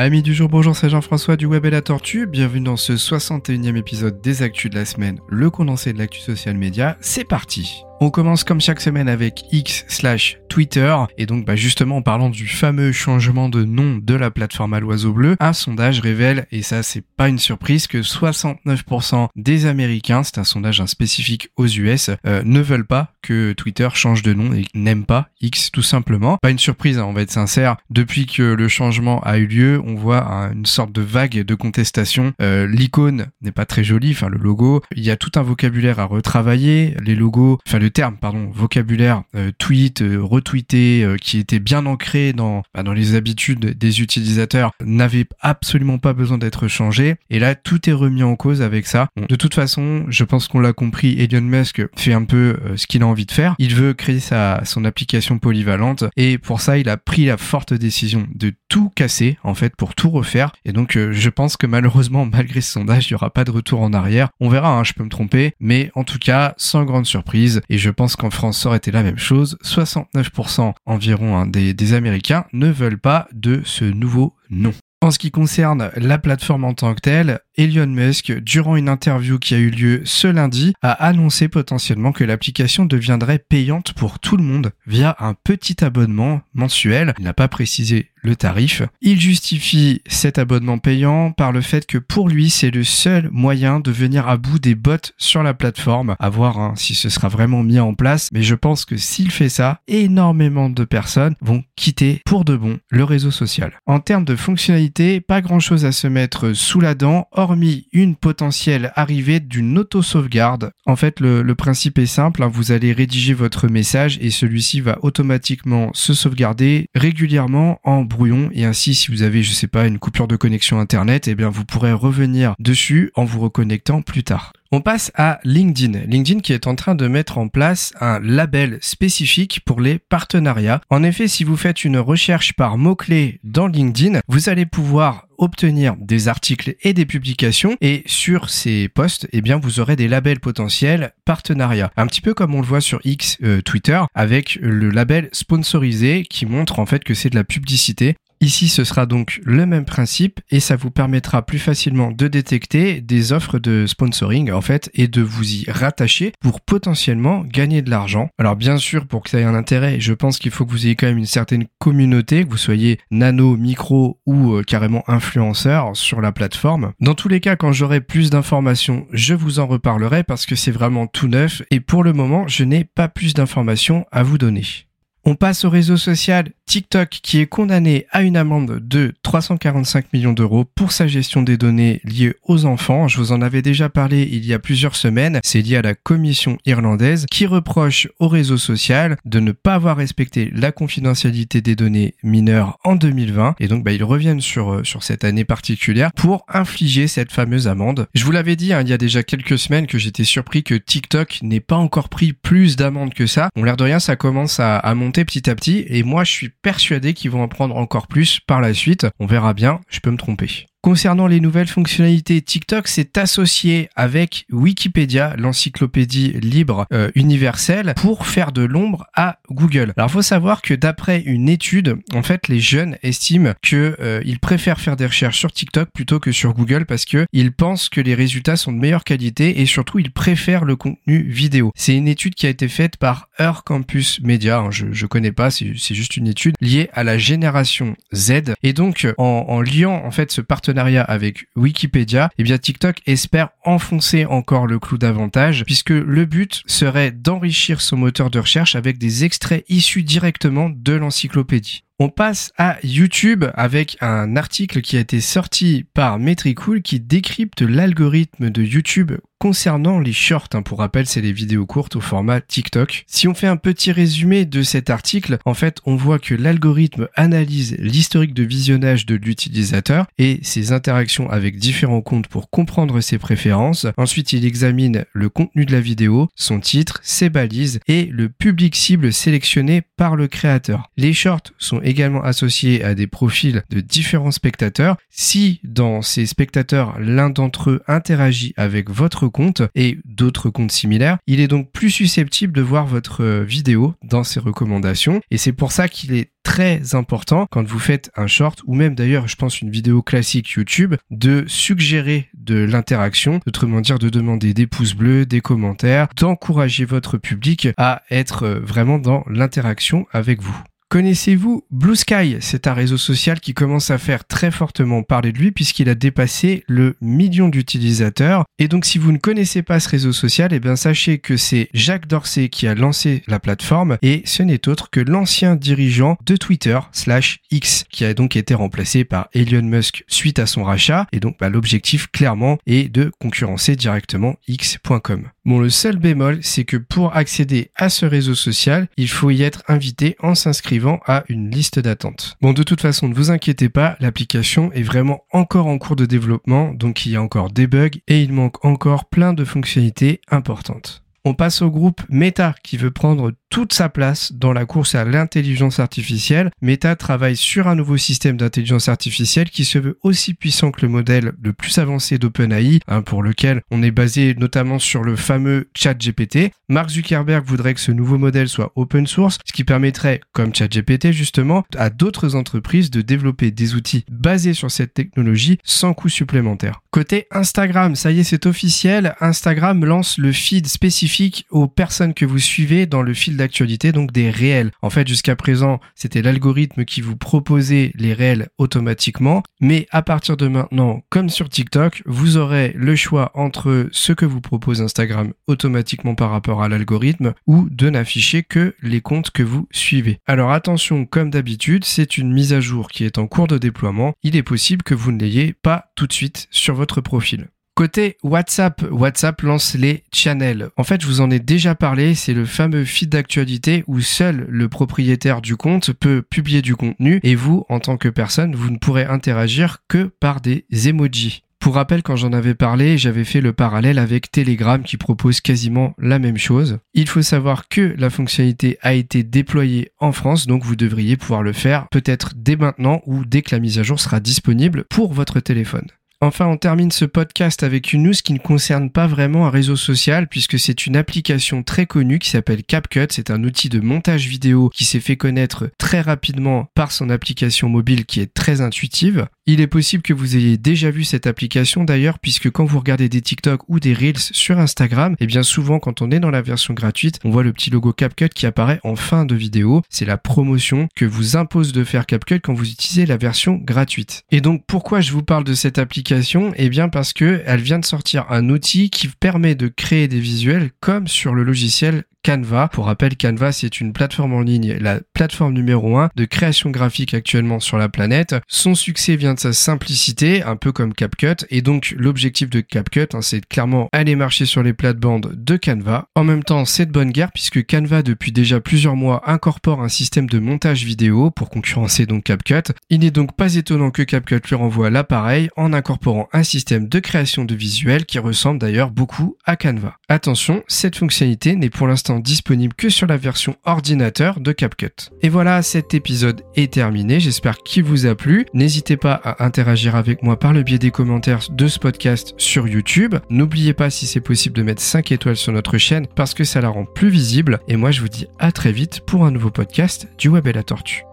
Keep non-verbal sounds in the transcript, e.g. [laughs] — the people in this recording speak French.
Amis du jour, bonjour, c'est Jean-François du Web et la Tortue. Bienvenue dans ce 61e épisode des Actus de la semaine, le condensé de l'actu social média. C'est parti on commence comme chaque semaine avec X slash Twitter. Et donc, bah justement, en parlant du fameux changement de nom de la plateforme à l'oiseau bleu, un sondage révèle, et ça c'est pas une surprise, que 69% des Américains, c'est un sondage spécifique aux US, euh, ne veulent pas que Twitter change de nom et n'aiment pas X tout simplement. Pas une surprise, hein, on va être sincère. Depuis que le changement a eu lieu, on voit une sorte de vague de contestation. Euh, l'icône n'est pas très jolie, enfin le logo. Il y a tout un vocabulaire à retravailler. Les logos, enfin le terme, pardon, vocabulaire, euh, tweet, euh, retweeté, euh, qui était bien ancré dans, bah, dans les habitudes des utilisateurs, n'avait absolument pas besoin d'être changé. Et là, tout est remis en cause avec ça. de toute façon, je pense qu'on l'a compris, Elon Musk fait un peu ce qu'il a envie de faire. Il veut créer sa, son application polyvalente et pour ça, il a pris la forte décision de tout casser, en fait, pour tout refaire. Et donc, je pense que malheureusement, [laughs] malgré ce sondage, il n'y aura pas de retour en arrière. On verra, hein, je peux me tromper, mais en tout cas, sans grande surprise. Et je pense qu'en France, ça aurait été la même chose. 69% environ hein, des Américains ne veulent pas de ce nouveau nom. En ce qui concerne la plateforme en tant que telle, Elon Musk, durant une interview qui a eu lieu ce lundi, a annoncé potentiellement que l'application deviendrait payante pour tout le monde via un petit abonnement mensuel. Il n'a pas précisé le tarif. Il justifie cet abonnement payant par le fait que pour lui, c'est le seul moyen de venir à bout des bots sur la plateforme. À voir hein, si ce sera vraiment mis en place. Mais je pense que s'il fait ça, énormément de personnes vont quitter pour de bon le réseau social. En termes de fonctionnalité, pas grand chose à se mettre sous la dent, hormis une potentielle arrivée d'une auto-sauvegarde. En fait, le, principe est simple. Hein. vous allez rédiger votre message et celui-ci va automatiquement se sauvegarder régulièrement en brouillon et ainsi si vous avez je sais pas une coupure de connexion internet et eh bien vous pourrez revenir dessus en vous reconnectant plus tard. On passe à LinkedIn. LinkedIn qui est en train de mettre en place un label spécifique pour les partenariats. En effet, si vous faites une recherche par mots-clés dans LinkedIn, vous allez pouvoir obtenir des articles et des publications et sur ces posts, eh bien, vous aurez des labels potentiels partenariats. Un petit peu comme on le voit sur X euh, Twitter avec le label sponsorisé qui montre en fait que c'est de la publicité Ici, ce sera donc le même principe et ça vous permettra plus facilement de détecter des offres de sponsoring en fait et de vous y rattacher pour potentiellement gagner de l'argent. Alors bien sûr, pour que ça ait un intérêt, je pense qu'il faut que vous ayez quand même une certaine communauté, que vous soyez nano, micro ou euh, carrément influenceur sur la plateforme. Dans tous les cas, quand j'aurai plus d'informations, je vous en reparlerai parce que c'est vraiment tout neuf et pour le moment, je n'ai pas plus d'informations à vous donner. On passe au réseau social TikTok qui est condamné à une amende de 345 millions d'euros pour sa gestion des données liées aux enfants. Je vous en avais déjà parlé il y a plusieurs semaines. C'est lié à la commission irlandaise qui reproche au réseau social de ne pas avoir respecté la confidentialité des données mineures en 2020. Et donc, bah, ils reviennent sur, euh, sur cette année particulière pour infliger cette fameuse amende. Je vous l'avais dit hein, il y a déjà quelques semaines que j'étais surpris que TikTok n'ait pas encore pris plus d'amendes que ça. On l'air de rien, ça commence à monter petit à petit. Et moi, je suis persuadé qu'ils vont en prendre encore plus par la suite. On verra bien, je peux me tromper. Concernant les nouvelles fonctionnalités, TikTok s'est associé avec Wikipédia, l'encyclopédie libre euh, universelle, pour faire de l'ombre à Google. Alors, il faut savoir que d'après une étude, en fait, les jeunes estiment que euh, ils préfèrent faire des recherches sur TikTok plutôt que sur Google parce que ils pensent que les résultats sont de meilleure qualité et surtout ils préfèrent le contenu vidéo. C'est une étude qui a été faite par Earth Campus Media. Hein, je, je connais pas, c'est juste une étude liée à la génération Z. Et donc, en, en liant en fait ce partenariat avec Wikipédia, eh bien TikTok espère enfoncer encore le clou davantage puisque le but serait d'enrichir son moteur de recherche avec des extraits issus directement de l'encyclopédie. On passe à YouTube avec un article qui a été sorti par Metricool qui décrypte l'algorithme de YouTube concernant les shorts. Hein, pour rappel, c'est les vidéos courtes au format TikTok. Si on fait un petit résumé de cet article, en fait, on voit que l'algorithme analyse l'historique de visionnage de l'utilisateur et ses interactions avec différents comptes pour comprendre ses préférences. Ensuite, il examine le contenu de la vidéo, son titre, ses balises et le public cible sélectionné par le créateur. Les shorts sont également associés à des profils de différents spectateurs. Si dans ces spectateurs, l'un d'entre eux interagit avec votre compte et d'autres comptes similaires, il est donc plus susceptible de voir votre vidéo dans ses recommandations et c'est pour ça qu'il est très important quand vous faites un short ou même d'ailleurs, je pense, une vidéo classique YouTube de suggérer de l'interaction, autrement dire de demander des pouces bleus, des commentaires, d'encourager votre public à être vraiment dans l'interaction avec vous. Connaissez-vous Blue Sky? C'est un réseau social qui commence à faire très fortement parler de lui puisqu'il a dépassé le million d'utilisateurs. Et donc si vous ne connaissez pas ce réseau social, eh bien sachez que c'est Jacques Dorsey qui a lancé la plateforme et ce n'est autre que l'ancien dirigeant de Twitter slash X qui a donc été remplacé par Elon Musk suite à son rachat. Et donc bah, l'objectif clairement est de concurrencer directement X.com. Bon, le seul bémol, c'est que pour accéder à ce réseau social, il faut y être invité en s'inscrivant à une liste d'attente. Bon, de toute façon, ne vous inquiétez pas, l'application est vraiment encore en cours de développement, donc il y a encore des bugs et il manque encore plein de fonctionnalités importantes. On passe au groupe Meta qui veut prendre toute sa place dans la course à l'intelligence artificielle. Meta travaille sur un nouveau système d'intelligence artificielle qui se veut aussi puissant que le modèle le plus avancé d'OpenAI, hein, pour lequel on est basé notamment sur le fameux ChatGPT. Mark Zuckerberg voudrait que ce nouveau modèle soit open source, ce qui permettrait, comme ChatGPT justement, à d'autres entreprises de développer des outils basés sur cette technologie sans coût supplémentaire. Côté Instagram, ça y est, c'est officiel. Instagram lance le feed spécifique aux personnes que vous suivez dans le fil d'actualité, donc des réels. En fait, jusqu'à présent, c'était l'algorithme qui vous proposait les réels automatiquement. Mais à partir de maintenant, comme sur TikTok, vous aurez le choix entre ce que vous propose Instagram automatiquement par rapport à l'algorithme ou de n'afficher que les comptes que vous suivez. Alors attention, comme d'habitude, c'est une mise à jour qui est en cours de déploiement. Il est possible que vous ne l'ayez pas tout de suite sur votre profil. Côté WhatsApp, WhatsApp lance les channels. En fait, je vous en ai déjà parlé, c'est le fameux feed d'actualité où seul le propriétaire du compte peut publier du contenu et vous, en tant que personne, vous ne pourrez interagir que par des emojis. Pour rappel, quand j'en avais parlé, j'avais fait le parallèle avec Telegram qui propose quasiment la même chose. Il faut savoir que la fonctionnalité a été déployée en France, donc vous devriez pouvoir le faire peut-être dès maintenant ou dès que la mise à jour sera disponible pour votre téléphone. Enfin, on termine ce podcast avec une news qui ne concerne pas vraiment un réseau social puisque c'est une application très connue qui s'appelle CapCut. C'est un outil de montage vidéo qui s'est fait connaître très rapidement par son application mobile qui est très intuitive. Il est possible que vous ayez déjà vu cette application d'ailleurs puisque quand vous regardez des TikTok ou des Reels sur Instagram, et eh bien souvent quand on est dans la version gratuite, on voit le petit logo CapCut qui apparaît en fin de vidéo. C'est la promotion que vous impose de faire CapCut quand vous utilisez la version gratuite. Et donc pourquoi je vous parle de cette application Eh bien parce que elle vient de sortir un outil qui permet de créer des visuels comme sur le logiciel Canva. Pour rappel, Canva, c'est une plateforme en ligne, la plateforme numéro 1 de création graphique actuellement sur la planète. Son succès vient de sa simplicité, un peu comme CapCut. Et donc, l'objectif de CapCut, hein, c'est clairement aller marcher sur les plates-bandes de Canva. En même temps, c'est de bonne guerre puisque Canva, depuis déjà plusieurs mois, incorpore un système de montage vidéo pour concurrencer donc CapCut. Il n'est donc pas étonnant que CapCut lui renvoie l'appareil en incorporant un système de création de visuels qui ressemble d'ailleurs beaucoup à Canva. Attention, cette fonctionnalité n'est pour l'instant disponible que sur la version ordinateur de CapCut. Et voilà, cet épisode est terminé. J'espère qu'il vous a plu. N'hésitez pas à interagir avec moi par le biais des commentaires de ce podcast sur YouTube. N'oubliez pas si c'est possible de mettre 5 étoiles sur notre chaîne parce que ça la rend plus visible. Et moi, je vous dis à très vite pour un nouveau podcast du Web et la Tortue.